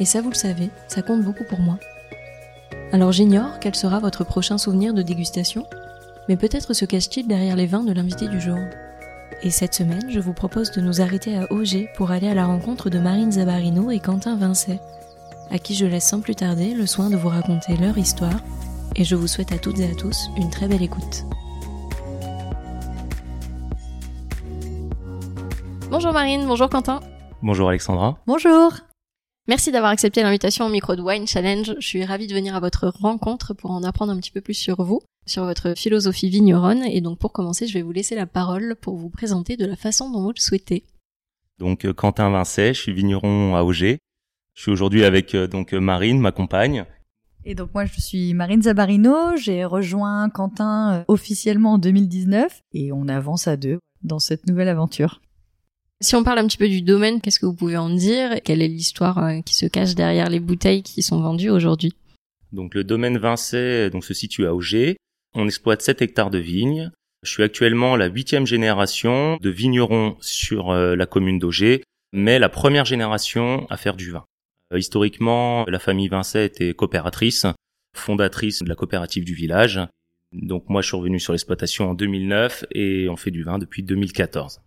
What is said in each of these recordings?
et ça, vous le savez, ça compte beaucoup pour moi. Alors j'ignore quel sera votre prochain souvenir de dégustation, mais peut-être se cache-t-il derrière les vins de l'invité du jour. Et cette semaine, je vous propose de nous arrêter à Auger pour aller à la rencontre de Marine Zabarino et Quentin Vincet, à qui je laisse sans plus tarder le soin de vous raconter leur histoire, et je vous souhaite à toutes et à tous une très belle écoute. Bonjour Marine, bonjour Quentin. Bonjour Alexandra. Bonjour. Merci d'avoir accepté l'invitation au micro de Wine Challenge. Je suis ravie de venir à votre rencontre pour en apprendre un petit peu plus sur vous, sur votre philosophie vigneronne. Et donc pour commencer, je vais vous laisser la parole pour vous présenter de la façon dont vous le souhaitez. Donc euh, Quentin Vincet, je suis vigneron à Auger. Je suis aujourd'hui avec euh, donc euh, Marine, ma compagne. Et donc moi je suis Marine Zabarino, j'ai rejoint Quentin officiellement en 2019 et on avance à deux dans cette nouvelle aventure. Si on parle un petit peu du domaine, qu'est-ce que vous pouvez en dire Quelle est l'histoire euh, qui se cache derrière les bouteilles qui sont vendues aujourd'hui? Donc le domaine Vincey donc, se situe à Auger. On exploite 7 hectares de vignes. Je suis actuellement la huitième génération de vignerons sur euh, la commune d'Auger, mais la première génération à faire du vin. Euh, historiquement, la famille Vincey était coopératrice, fondatrice de la coopérative du village. Donc moi, je suis revenu sur l'exploitation en 2009 et on fait du vin depuis 2014.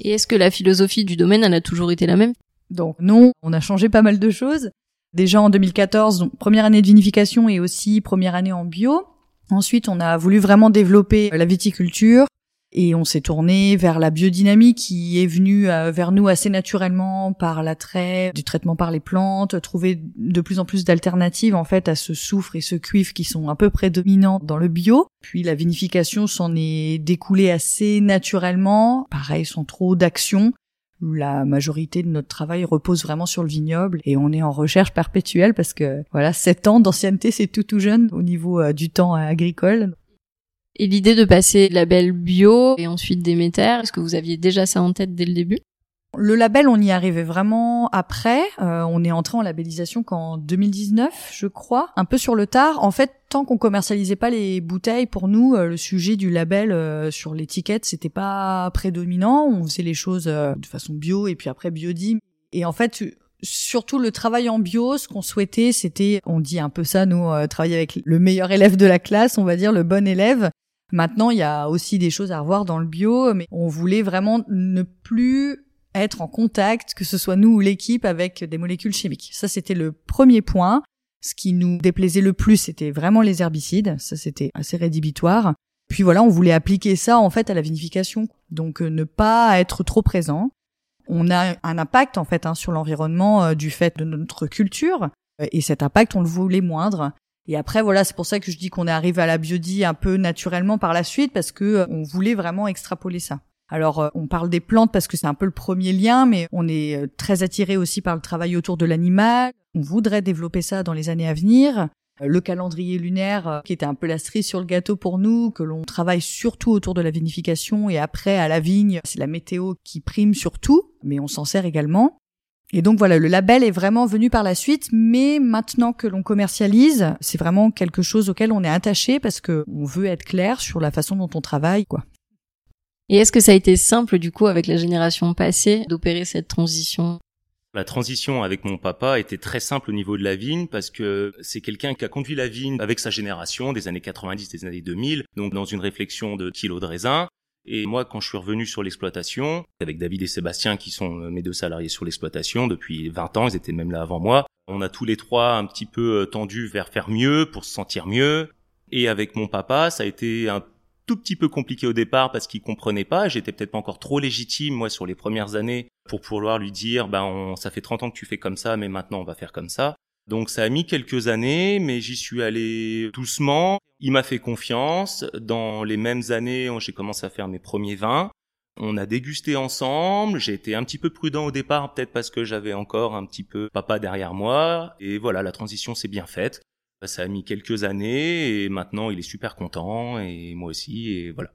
Et est-ce que la philosophie du domaine, elle a toujours été la même? Donc non, on a changé pas mal de choses. Déjà en 2014, donc première année de vinification et aussi première année en bio. Ensuite, on a voulu vraiment développer la viticulture et on s'est tourné vers la biodynamie qui est venue euh, vers nous assez naturellement par l'attrait du traitement par les plantes, trouver de plus en plus d'alternatives en fait à ce soufre et ce cuivre qui sont un peu prédominants dans le bio. Puis la vinification s'en est découlée assez naturellement, pareil sans trop d'action. La majorité de notre travail repose vraiment sur le vignoble et on est en recherche perpétuelle parce que voilà, sept ans d'ancienneté, c'est tout tout jeune au niveau euh, du temps agricole. Et l'idée de passer label bio et ensuite Déméter, est-ce que vous aviez déjà ça en tête dès le début? Le label, on y arrivait vraiment après. Euh, on est entré en labellisation qu'en 2019, je crois, un peu sur le tard. En fait, tant qu'on commercialisait pas les bouteilles, pour nous, euh, le sujet du label euh, sur l'étiquette, c'était pas prédominant. On faisait les choses de façon bio et puis après biodie. Et en fait, surtout le travail en bio, ce qu'on souhaitait, c'était, on dit un peu ça, nous, travailler avec le meilleur élève de la classe, on va dire le bon élève. Maintenant, il y a aussi des choses à revoir dans le bio, mais on voulait vraiment ne plus être en contact, que ce soit nous ou l'équipe, avec des molécules chimiques. Ça, c'était le premier point. Ce qui nous déplaisait le plus, c'était vraiment les herbicides. Ça, c'était assez rédhibitoire. Puis voilà, on voulait appliquer ça en fait à la vinification, donc euh, ne pas être trop présent. On a un impact en fait hein, sur l'environnement euh, du fait de notre culture, et cet impact, on le voulait moindre. Et après, voilà, c'est pour ça que je dis qu'on est arrivé à la biodie un peu naturellement par la suite, parce que euh, on voulait vraiment extrapoler ça. Alors, euh, on parle des plantes parce que c'est un peu le premier lien, mais on est euh, très attiré aussi par le travail autour de l'animal. On voudrait développer ça dans les années à venir. Le calendrier lunaire, qui était un peu la cerise sur le gâteau pour nous, que l'on travaille surtout autour de la vinification et après à la vigne, c'est la météo qui prime surtout, mais on s'en sert également. Et donc voilà, le label est vraiment venu par la suite, mais maintenant que l'on commercialise, c'est vraiment quelque chose auquel on est attaché parce que on veut être clair sur la façon dont on travaille, quoi. Et est-ce que ça a été simple du coup avec la génération passée d'opérer cette transition? La transition avec mon papa était très simple au niveau de la vigne parce que c'est quelqu'un qui a conduit la vigne avec sa génération des années 90, des années 2000, donc dans une réflexion de kilos de raisin. Et moi, quand je suis revenu sur l'exploitation, avec David et Sébastien qui sont euh, mes deux salariés sur l'exploitation depuis 20 ans, ils étaient même là avant moi, On a tous les trois un petit peu tendu vers faire mieux pour se sentir mieux. Et avec mon papa, ça a été un tout petit peu compliqué au départ parce qu'il comprenait pas. J'étais peut-être pas encore trop légitime, moi, sur les premières années pour pouvoir lui dire, ben, ça fait 30 ans que tu fais comme ça, mais maintenant on va faire comme ça. Donc ça a mis quelques années, mais j'y suis allé doucement. Il m'a fait confiance. Dans les mêmes années, j'ai commencé à faire mes premiers vins. On a dégusté ensemble. J'ai été un petit peu prudent au départ, peut-être parce que j'avais encore un petit peu papa derrière moi. Et voilà, la transition s'est bien faite. Ça a mis quelques années et maintenant il est super content et moi aussi et voilà.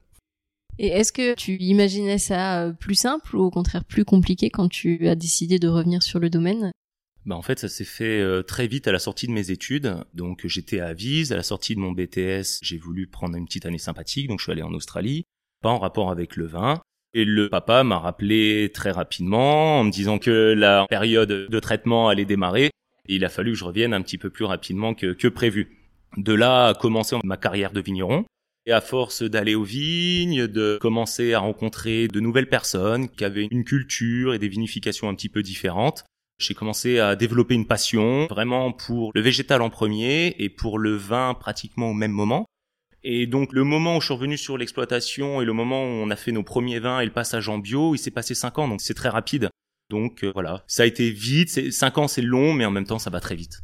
Et est-ce que tu imaginais ça euh, plus simple ou au contraire plus compliqué quand tu as décidé de revenir sur le domaine? Bah en fait, ça s'est fait euh, très vite à la sortie de mes études. Donc j'étais à Vise, à la sortie de mon BTS, j'ai voulu prendre une petite année sympathique, donc je suis allé en Australie, pas en rapport avec le vin. Et le papa m'a rappelé très rapidement en me disant que la période de traitement allait démarrer il a fallu que je revienne un petit peu plus rapidement que, que prévu. De là a commencé ma carrière de vigneron. Et à force d'aller aux vignes, de commencer à rencontrer de nouvelles personnes qui avaient une culture et des vinifications un petit peu différentes, j'ai commencé à développer une passion vraiment pour le végétal en premier et pour le vin pratiquement au même moment. Et donc le moment où je suis revenu sur l'exploitation et le moment où on a fait nos premiers vins et le passage en bio, il s'est passé cinq ans, donc c'est très rapide. Donc euh, voilà, ça a été vite, c'est, cinq ans c'est long, mais en même temps ça va très vite.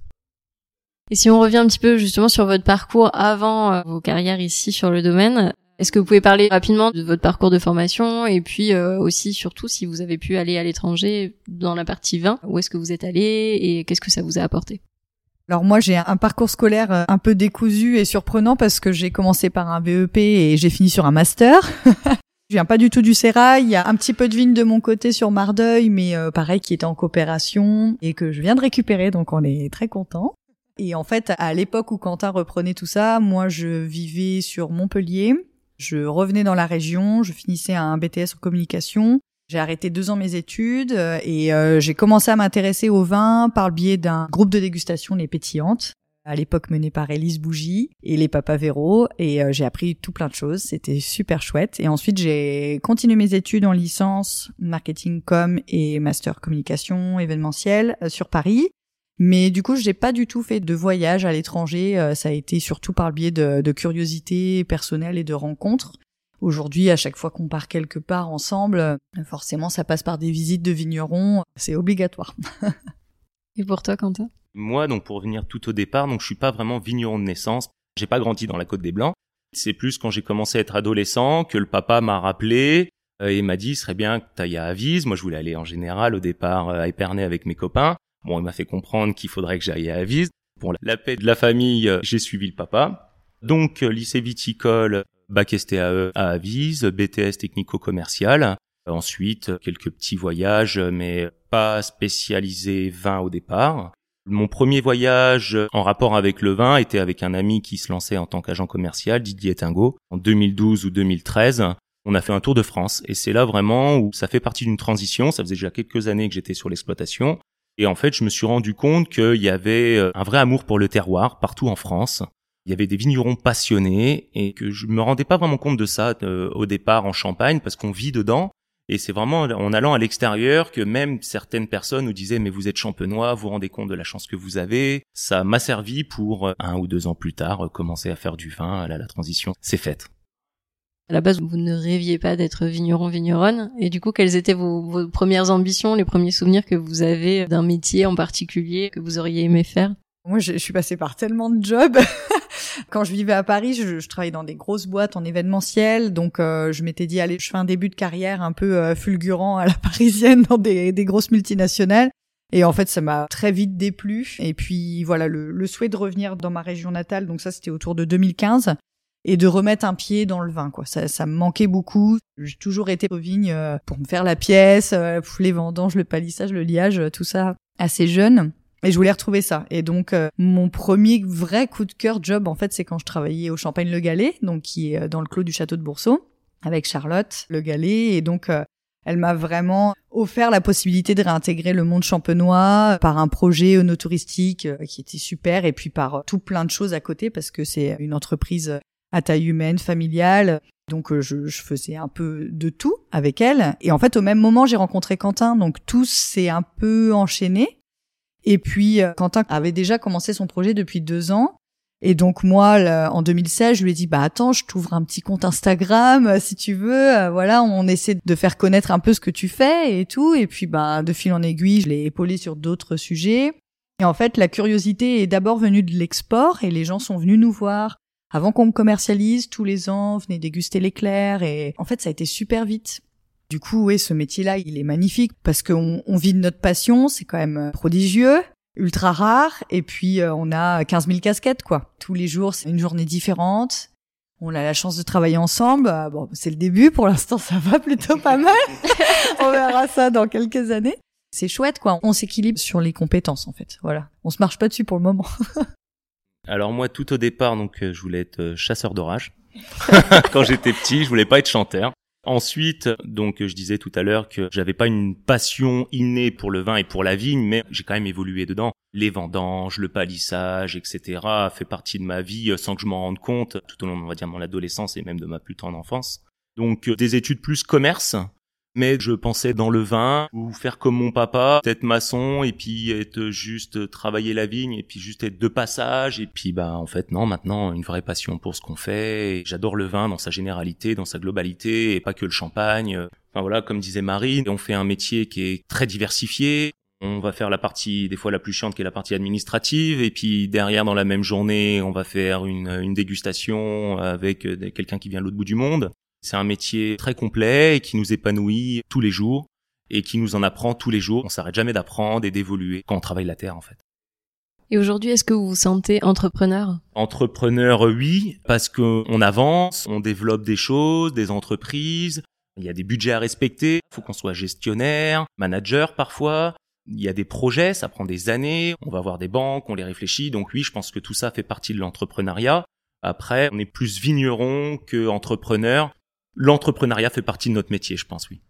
Et si on revient un petit peu justement sur votre parcours avant euh, vos carrières ici sur le domaine, est-ce que vous pouvez parler rapidement de votre parcours de formation et puis euh, aussi surtout si vous avez pu aller à l'étranger dans la partie 20, où est-ce que vous êtes allé et qu'est-ce que ça vous a apporté? Alors moi j'ai un parcours scolaire un peu décousu et surprenant parce que j'ai commencé par un BEP et j'ai fini sur un master. Je viens pas du tout du Sérail. Il y a un petit peu de vigne de mon côté sur Mardeuil, mais euh, pareil qui était en coopération et que je viens de récupérer, donc on est très content. Et en fait, à l'époque où Quentin reprenait tout ça, moi je vivais sur Montpellier. Je revenais dans la région, je finissais un BTS en communication. J'ai arrêté deux ans mes études euh, et euh, j'ai commencé à m'intéresser au vin par le biais d'un groupe de dégustation, les Pétillantes à l'époque menée par Elise Bougie et les Papa Véro et euh, j'ai appris tout plein de choses, c'était super chouette et ensuite j'ai continué mes études en licence marketing com et master communication événementielle euh, sur Paris. Mais du coup, je n'ai pas du tout fait de voyage à l'étranger, euh, ça a été surtout par le biais de, de curiosité personnelle et de rencontres. Aujourd'hui, à chaque fois qu'on part quelque part ensemble, forcément, ça passe par des visites de vignerons, c'est obligatoire. et pour toi, Quentin? Moi, donc pour revenir tout au départ, donc je suis pas vraiment vigneron de naissance. J'ai pas grandi dans la Côte des Blancs. C'est plus quand j'ai commencé à être adolescent que le papa m'a rappelé euh, et m'a dit il serait bien que tu ailles à Avise. Moi, je voulais aller en général au départ euh, à Épernay avec mes copains. Bon, il m'a fait comprendre qu'il faudrait que j'aille à Avise. Pour la paix de la famille, euh, j'ai suivi le papa. Donc, lycée viticole, bac STAE à Avise, BTS technico-commercial. Ensuite, quelques petits voyages, mais pas spécialisés vin au départ. Mon premier voyage en rapport avec le vin était avec un ami qui se lançait en tant qu'agent commercial, Didier Tingo, en 2012 ou 2013. On a fait un tour de France et c'est là vraiment où ça fait partie d'une transition. Ça faisait déjà quelques années que j'étais sur l'exploitation. Et en fait, je me suis rendu compte qu'il y avait euh, un vrai amour pour le terroir partout en France. Il y avait des vignerons passionnés et que je me rendais pas vraiment compte de ça euh, au départ en Champagne parce qu'on vit dedans. Et c'est vraiment en allant à l'extérieur que même certaines personnes nous disaient mais vous êtes champenois, vous vous rendez compte de la chance que vous avez. Ça m'a servi pour euh, un ou deux ans plus tard commencer à faire du vin. Là, la transition c'est faite. À la base, vous ne rêviez pas d'être vigneron vigneronne. Et du coup, quelles étaient vos, premières ambitions, les premiers souvenirs que vous avez d'un métier en particulier que vous auriez aimé faire? Moi, je, suis passée par tellement de jobs. Quand je vivais à Paris, je, travaillais dans des grosses boîtes en événementiel, donc euh, je m'étais dit allez, je fais un début de carrière un peu euh, fulgurant à la parisienne dans des, des, grosses multinationales. Et en fait, ça m'a très vite déplu. Et puis voilà, le, le, souhait de revenir dans ma région natale, donc ça c'était autour de 2015, et de remettre un pied dans le vin. Quoi, ça, ça me manquait beaucoup. J'ai toujours été aux vignes euh, pour me faire la pièce, les vendanges, le palissage, le liage, tout ça assez jeune. Et je voulais retrouver ça. Et donc, euh, mon premier vrai coup de cœur job, en fait, c'est quand je travaillais au Champagne-Le Galet, donc qui est euh, dans le clos du château de Boursault, avec Charlotte Le Galet. Et donc, euh, elle m'a vraiment offert la possibilité de réintégrer le monde champenois par un projet touristique qui était super, et puis par tout plein de choses à côté, parce que c'est une entreprise à taille humaine, familiale. Donc je, je, faisais un peu de tout avec elle. Et en fait, au même moment, j'ai rencontré Quentin, donc tout s'est un peu enchaîné. Et puis euh, Quentin avait déjà commencé son projet depuis deux ans. Et donc moi, en 2016, je lui ai dit bah attends, je t'ouvre un petit compte Instagram euh, si tu veux. Euh, voilà, on essaie de faire connaître un peu ce que tu fais et tout. Et puis bah de fil en aiguille, je l'ai épaulé sur d'autres sujets. Et en fait, la curiosité est d'abord venue de l'export et les gens sont venus nous voir. Avant qu'on me commercialise, tous les ans, venez déguster l'éclair et en fait, ça a été super vite. Du coup, oui, ce métier-là, il est magnifique parce qu'on on vit de notre passion, c'est quand même prodigieux ultra rare. Et puis, euh, on a 15 000 casquettes, quoi. Tous les jours, c'est une journée différente. On a la chance de travailler ensemble. Euh, bon, c'est le début. Pour l'instant, ça va plutôt pas mal. on verra ça dans quelques années. C'est chouette, quoi. On s'équilibre sur les compétences, en fait. Voilà. On se marche pas dessus pour le moment. Alors moi, tout au départ, donc, euh, je voulais être chasseur d'orage. Quand j'étais petit, je voulais pas être chanteur. Ensuite, donc je disais tout à l'heure que j'avais pas une passion innée pour le vin et pour la vigne, mais j'ai quand même évolué dedans. Les vendanges, le palissage, etc. fait partie de ma vie euh, sans que je m'en rende compte tout au long, de mon adolescence et même de ma plus tendre enfance. Donc euh, des études plus commerce, mais je pensais dans le vin ou faire comme mon papa, être maçon et puis être juste travailler la vigne et puis juste être de passage et puis bah en fait non maintenant une vraie passion pour ce qu'on fait. J'adore le vin dans sa généralité, dans sa globalité et pas que le champagne. Enfin voilà, comme disait Marie, on fait un métier qui est très diversifié. On va faire la partie des fois la plus chiante qui est la partie administrative et puis derrière dans la même journée on va faire une, une dégustation avec quelqu'un qui vient de l'autre bout du monde. C'est un métier très complet et qui nous épanouit tous les jours et qui nous en apprend tous les jours. On s'arrête jamais d'apprendre et d'évoluer quand on travaille la terre en fait. Et aujourd'hui, est-ce que vous vous sentez entrepreneur? Entrepreneur, oui, parce qu'on avance, on développe des choses, des entreprises, il y a des budgets à respecter, il faut qu'on soit gestionnaire, manager parfois, il y a des projets, ça prend des années, on va voir des banques, on les réfléchit, donc oui, je pense que tout ça fait partie de l'entrepreneuriat. Après, on est plus vigneron que entrepreneur l'entrepreneuriat fait partie de notre métier, je pense, oui.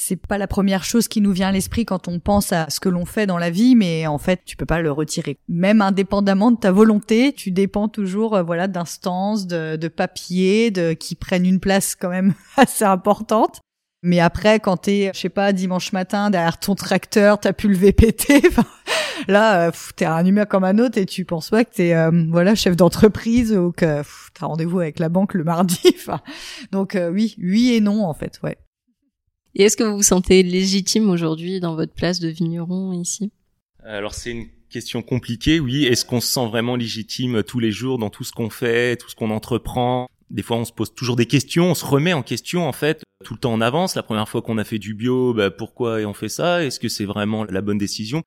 C'est pas la première chose qui nous vient à l'esprit quand on pense à ce que l'on fait dans la vie, mais en fait, tu peux pas le retirer. Même indépendamment de ta volonté, tu dépends toujours, euh, voilà, d'instances, de, de papiers, de qui prennent une place quand même assez importante. Mais après, quand t'es, je sais pas, dimanche matin derrière ton tracteur, t'as pu le VPT, là, euh, t'es un humain comme un autre et tu penses pas que t'es, euh, voilà, chef d'entreprise ou que t'as rendez-vous avec la banque le mardi. donc euh, oui, oui et non en fait, ouais. Et est-ce que vous vous sentez légitime aujourd'hui dans votre place de vigneron ici? Alors c'est une question compliquée, oui. Est-ce qu'on se sent vraiment légitime tous les jours dans tout ce qu'on fait, tout ce qu'on entreprend? Des fois, on se pose toujours des questions, on se remet en question en fait tout le temps en avance. La première fois qu'on a fait du bio, bah, pourquoi on fait ça? Est-ce que c'est vraiment la bonne décision?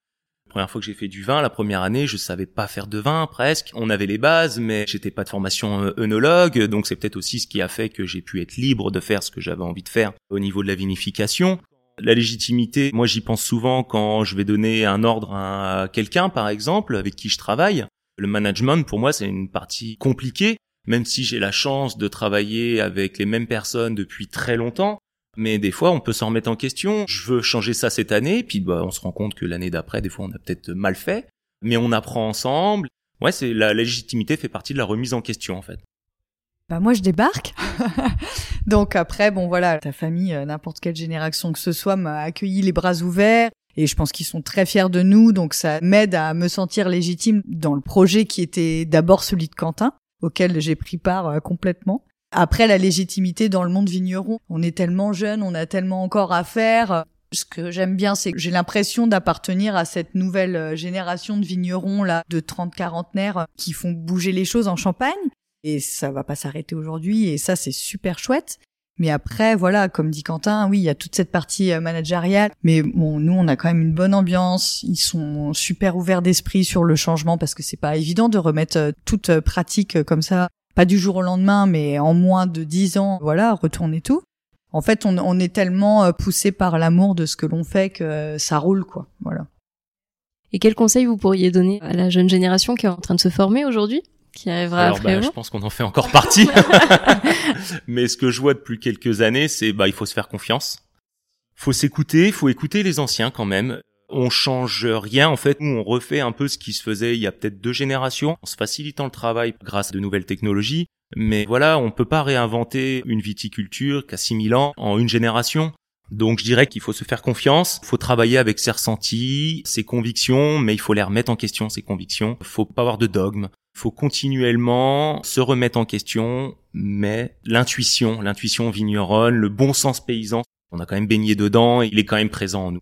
La première fois que j'ai fait du vin, la première année, je savais pas faire de vin presque. On avait les bases, mais j'étais pas de formation euh, œnologue, donc c'est peut-être aussi ce qui a fait que j'ai pu être libre de faire ce que j'avais envie de faire au niveau de la vinification. La légitimité, moi j'y pense souvent quand je vais donner un ordre à quelqu'un, par exemple, avec qui je travaille. Le management, pour moi, c'est une partie compliquée même si j'ai la chance de travailler avec les mêmes personnes depuis très longtemps. Mais des fois, on peut s'en remettre en question. Je veux changer ça cette année, puis bah, on se rend compte que l'année d'après, des fois, on a peut-être mal fait. Mais on apprend ensemble. Ouais, c'est la, légitimité fait partie de la remise en question, en fait. Bah moi, je débarque. Donc après, bon voilà, ta famille, euh, n'importe quelle génération que ce soit, m'a accueilli les bras ouverts. Et je pense qu'ils sont très fiers de nous, donc ça m'aide à me sentir légitime dans le projet qui était d'abord celui de Quentin auquel j'ai pris part euh, complètement. Après, la légitimité dans le monde vigneron, on est tellement jeune, on a tellement encore à faire. Ce que j'aime bien, c'est que j'ai l'impression d'appartenir à cette nouvelle euh, génération de vignerons là, de 30 quarantenaires euh, qui font bouger les choses en Champagne. Et ça va pas s'arrêter aujourd'hui. Et ça, c'est super chouette. Mais après, voilà, comme dit Quentin, oui, il y a toute cette partie euh, managériale. Mais nous, on a quand même une bonne ambiance. Ils sont super ouverts d'esprit sur le changement parce que c'est pas évident de remettre euh, toute euh, pratique comme ça, pas du jour au lendemain, mais en moins de dix ans, voilà, retourner tout. En fait, on, on est tellement poussé par l'amour de ce que l'on fait que ça roule, quoi. Voilà. Et quel conseil vous pourriez donner à la jeune génération qui est en train de se former aujourd'hui? Qui arrivera Alors, après bah, Je pense qu'on en fait encore partie. Mais ce que je vois depuis quelques années, c'est bah il faut se faire confiance. Faut s'écouter, faut écouter les anciens quand même. On change rien en fait, nous on refait un peu ce qui se faisait il y a peut-être deux générations, en se facilitant le travail grâce à de nouvelles technologies. Mais voilà, on peut pas réinventer une viticulture qui a 6000 ans en une génération. Donc je dirais qu'il faut se faire confiance, il faut travailler avec ses ressentis, ses convictions, mais il faut les remettre en question, ces convictions. Il faut pas avoir de dogme. Faut continuellement se remettre en question, mais l'intuition, l'intuition vigneronne, le bon sens paysan, on a quand même baigné dedans, il est quand même présent en nous.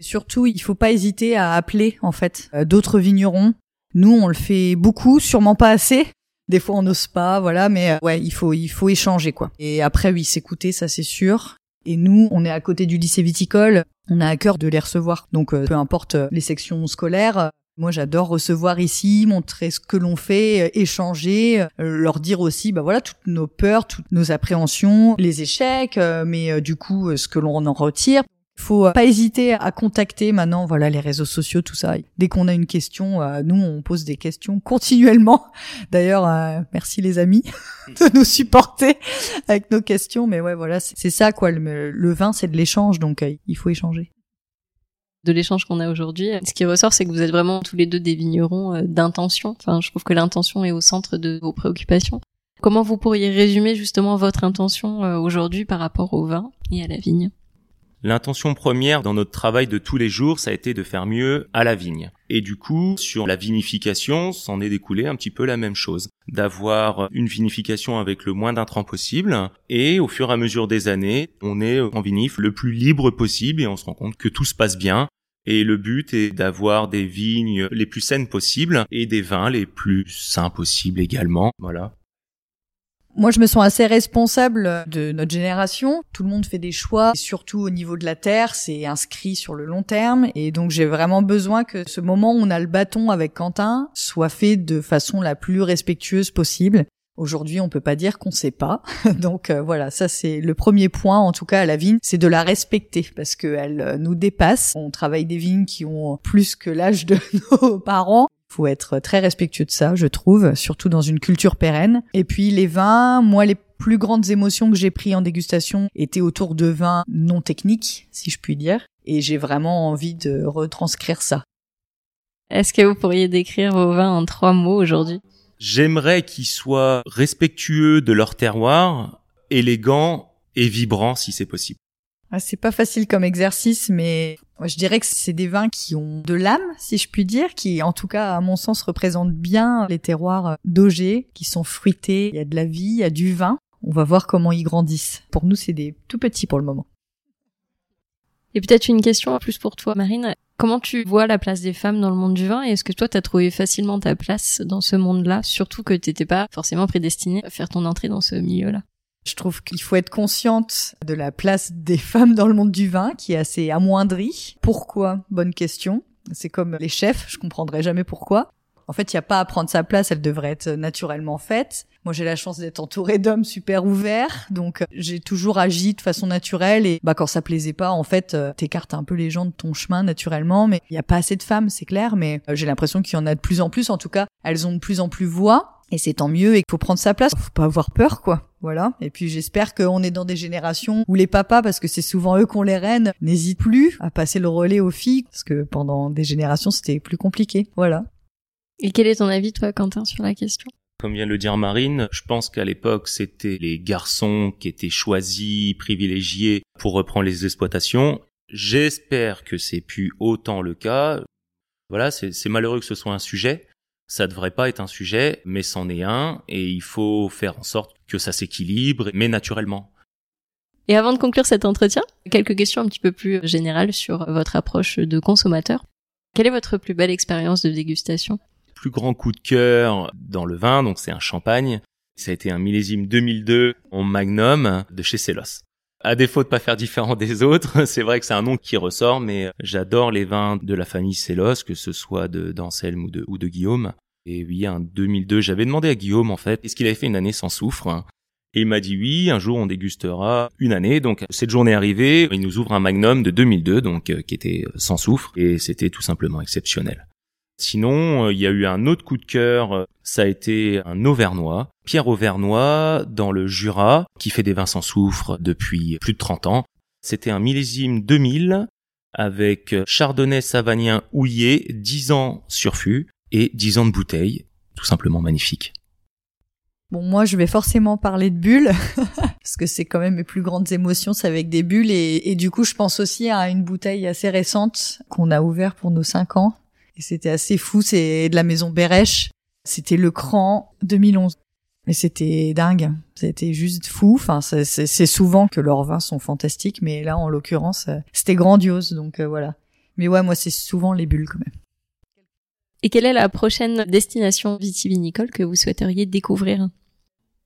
Surtout, il faut pas hésiter à appeler en fait euh, d'autres vignerons. Nous, on le fait beaucoup, sûrement pas assez. Des fois, on n'ose pas, voilà, mais euh, ouais, il faut, il faut échanger quoi. Et après, oui, s'écouter, ça c'est sûr. Et nous, on est à côté du lycée viticole, on a à cœur de les recevoir. Donc, euh, peu importe les sections scolaires, moi, j'adore recevoir ici, montrer ce que l'on fait, échanger, leur dire aussi, bah voilà, toutes nos peurs, toutes nos appréhensions, les échecs, mais du coup, ce que l'on en retire. Il faut pas hésiter à contacter maintenant, voilà, les réseaux sociaux, tout ça. Dès qu'on a une question, euh, nous, on pose des questions continuellement. D'ailleurs, euh, merci les amis de nous supporter avec nos questions. Mais ouais, voilà, c'est ça, quoi. Le, vin, c'est de l'échange, donc euh, il faut échanger. De l'échange qu'on a aujourd'hui, ce qui ressort, c'est que vous êtes vraiment tous les deux des vignerons d'intention. Enfin, je trouve que l'intention est au centre de vos préoccupations. Comment vous pourriez résumer justement votre intention aujourd'hui par rapport au vin et à la vigne? L'intention première dans notre travail de tous les jours, ça a été de faire mieux à la vigne. Et du coup, sur la vinification, s'en est découlé un petit peu la même chose. D'avoir une vinification avec le moins d'intrants possible. Et au fur et à mesure des années, on est en vinif le plus libre possible et on se rend compte que tout se passe bien. Et le but est d'avoir des vignes les plus saines possibles et des vins les plus sains possibles également. Voilà. Moi, je me sens assez responsable de notre génération. Tout le monde fait des choix, surtout au niveau de la terre, c'est inscrit sur le long terme. Et donc, j'ai vraiment besoin que ce moment où on a le bâton avec Quentin soit fait de façon la plus respectueuse possible. Aujourd'hui, on peut pas dire qu'on sait pas. Donc euh, voilà, ça c'est le premier point, en tout cas à la vigne, c'est de la respecter parce qu'elle euh, nous dépasse. On travaille des vignes qui ont plus que l'âge de nos parents faut être très respectueux de ça, je trouve, surtout dans une culture pérenne. Et puis les vins, moi les plus grandes émotions que j'ai pris en dégustation étaient autour de vins non techniques, si je puis dire, et j'ai vraiment envie de retranscrire ça. Est-ce que vous pourriez décrire vos vins en trois mots aujourd'hui? J'aimerais qu'ils soient respectueux de leur terroir, élégants et vibrants si c'est possible. Ah, c'est pas facile comme exercice, mais je dirais que c'est des vins qui ont de l'âme, si je puis dire, qui, en tout cas, à mon sens, représentent bien les terroirs d'Auger, qui sont fruités. Il y a de la vie, il y a du vin. On va voir comment ils grandissent. Pour nous, c'est des tout petits pour le moment. Et peut-être une question plus pour toi, Marine. Comment tu vois la place des femmes dans le monde du vin? Et est-ce que toi, tu as trouvé facilement ta place dans ce monde-là, surtout que t'étais pas forcément prédestiné à faire ton entrée dans ce milieu-là je trouve qu'il faut être consciente de la place des femmes dans le monde du vin, qui est assez amoindrie. Pourquoi? Bonne question. C'est comme les chefs, je comprendrai jamais pourquoi. En fait, il n'y a pas à prendre sa place, elle devrait être naturellement faite. Moi, j'ai la chance d'être entourée d'hommes super ouverts, donc j'ai toujours agi de façon naturelle. Et bah, quand ça plaisait pas, en fait, euh, t'écartes un peu les gens de ton chemin naturellement. Mais il n'y a pas assez de femmes, c'est clair. Mais euh, j'ai l'impression qu'il y en a de plus en plus. En tout cas, elles ont de plus en plus voix. Et c'est tant mieux et qu'il faut prendre sa place. Faut pas avoir peur, quoi. Voilà. Et puis j'espère qu'on est dans des générations où les papas, parce que c'est souvent eux qu'on les rênes, n'hésitent plus à passer le relais aux filles, parce que pendant des générations c'était plus compliqué. Voilà. Et quel est ton avis, toi, Quentin, sur la question? Comme vient de le dire Marine, je pense qu'à l'époque, c'était les garçons qui étaient choisis, privilégiés pour reprendre les exploitations. J'espère que c'est plus autant le cas. Voilà, c'est malheureux que ce soit un sujet, ça devrait pas être un sujet, mais c'en est un, et il faut faire en sorte que ça s'équilibre, mais naturellement. Et avant de conclure cet entretien, quelques questions un petit peu plus générales sur votre approche de consommateur. Quelle est votre plus belle expérience de dégustation? Plus grand coup de cœur dans le vin, donc c'est un champagne. Ça a été un millésime 2002 en Magnum de chez Celos. À défaut de pas faire différent des autres, c'est vrai que c'est un nom qui ressort, mais j'adore les vins de la famille Célos, que ce soit d'Anselme ou de, ou de Guillaume. Et oui, en 2002, j'avais demandé à Guillaume, en fait, est-ce qu'il avait fait une année sans soufre? Et il m'a dit oui, un jour on dégustera une année. Donc cette journée arrivée, il nous ouvre un magnum de 2002, donc euh, qui était sans soufre, et c'était tout simplement exceptionnel. Sinon, euh, il y a eu un autre coup de cœur, euh, ça a été un Auvernois, Pierre Auvernois, dans le Jura, qui fait des vins sans soufre depuis plus de 30 ans. C'était un millésime 2000 avec chardonnay savanien houillé, 10 ans sur fût et 10 ans de bouteille, tout simplement magnifique. Bon, moi, je vais forcément parler de bulles, parce que c'est quand même mes plus grandes émotions, c'est avec des bulles. Et, et, du coup, je pense aussi à une bouteille assez récente qu'on a ouverte pour nos 5 ans. Et c'était assez fou, c'est de la maison Bérèche. C'était le cran 2011. Et c'était dingue, c'était juste fou. Enfin, c'est souvent que leurs vins sont fantastiques, mais là, en l'occurrence, euh, c'était grandiose. Donc euh, voilà. Mais ouais, moi, c'est souvent les bulles quand même. Et quelle est la prochaine destination vitivinicole que vous souhaiteriez découvrir?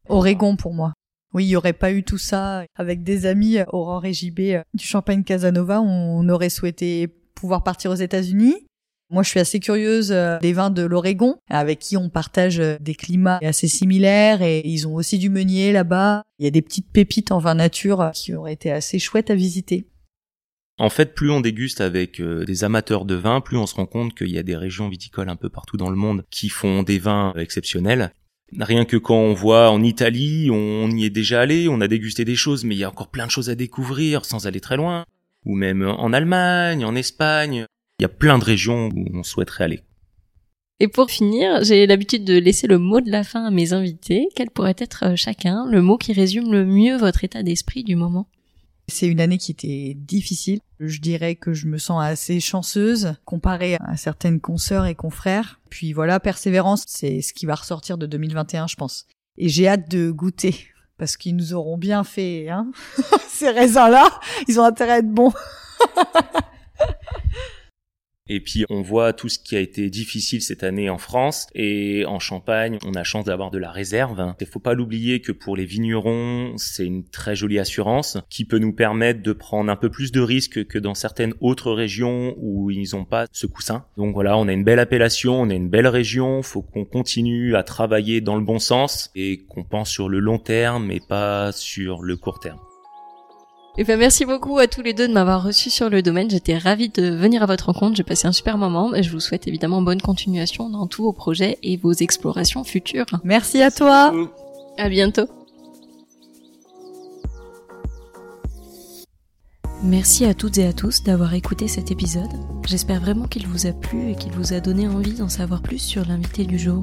Oregon pour moi. Oui, il y aurait pas eu tout ça avec des amis Aurore et JB euh, du Champagne Casanova. On aurait souhaité pouvoir partir aux États-Unis. Moi, je suis assez curieuse euh, des vins de l'Oregon, avec qui on partage euh, des climats assez similaires et ils ont aussi du meunier là-bas. Il y a des petites pépites en vin nature euh, qui auraient été assez chouettes à visiter. En fait, plus on déguste avec des amateurs de vin, plus on se rend compte qu'il y a des régions viticoles un peu partout dans le monde qui font des vins exceptionnels. Rien que quand on voit en Italie, on y est déjà allé, on a dégusté des choses, mais il y a encore plein de choses à découvrir sans aller très loin. Ou même en Allemagne, en Espagne. Il y a plein de régions où on souhaiterait aller. Et pour finir, j'ai l'habitude de laisser le mot de la fin à mes invités. Quel pourrait être euh, chacun le mot qui résume le mieux votre état d'esprit du moment? C'est une année qui était difficile. Je dirais que je me sens assez chanceuse comparée à certaines consoeurs et confrères. Puis voilà, persévérance, c'est ce qui va ressortir de 2021, je pense. Et j'ai hâte de goûter parce qu'ils nous auront bien fait, hein Ces raisins-là, ils ont intérêt à être bons. Et puis on voit tout ce qui a été difficile cette année en France et en Champagne, on a chance d'avoir de la réserve. Il faut pas l'oublier que pour les vignerons, c'est une très jolie assurance qui peut nous permettre de prendre un peu plus de risques que dans certaines autres régions où ils n'ont pas ce coussin. Donc voilà, on a une belle appellation, on a une belle région, faut qu'on continue à travailler dans le bon sens et qu'on pense sur le long terme et pas sur le court terme. Et eh ben, merci beaucoup à tous les deux de m'avoir reçu sur le domaine. J'étais ravie de venir à votre rencontre. J'ai passé un super moment et je vous souhaite évidemment bonne continuation dans tous vos projets et vos explorations futures. Merci à toi. À bientôt. Merci à toutes et à tous d'avoir écouté cet épisode. J'espère vraiment qu'il vous a plu et qu'il vous a donné envie d'en savoir plus sur l'invité du jour.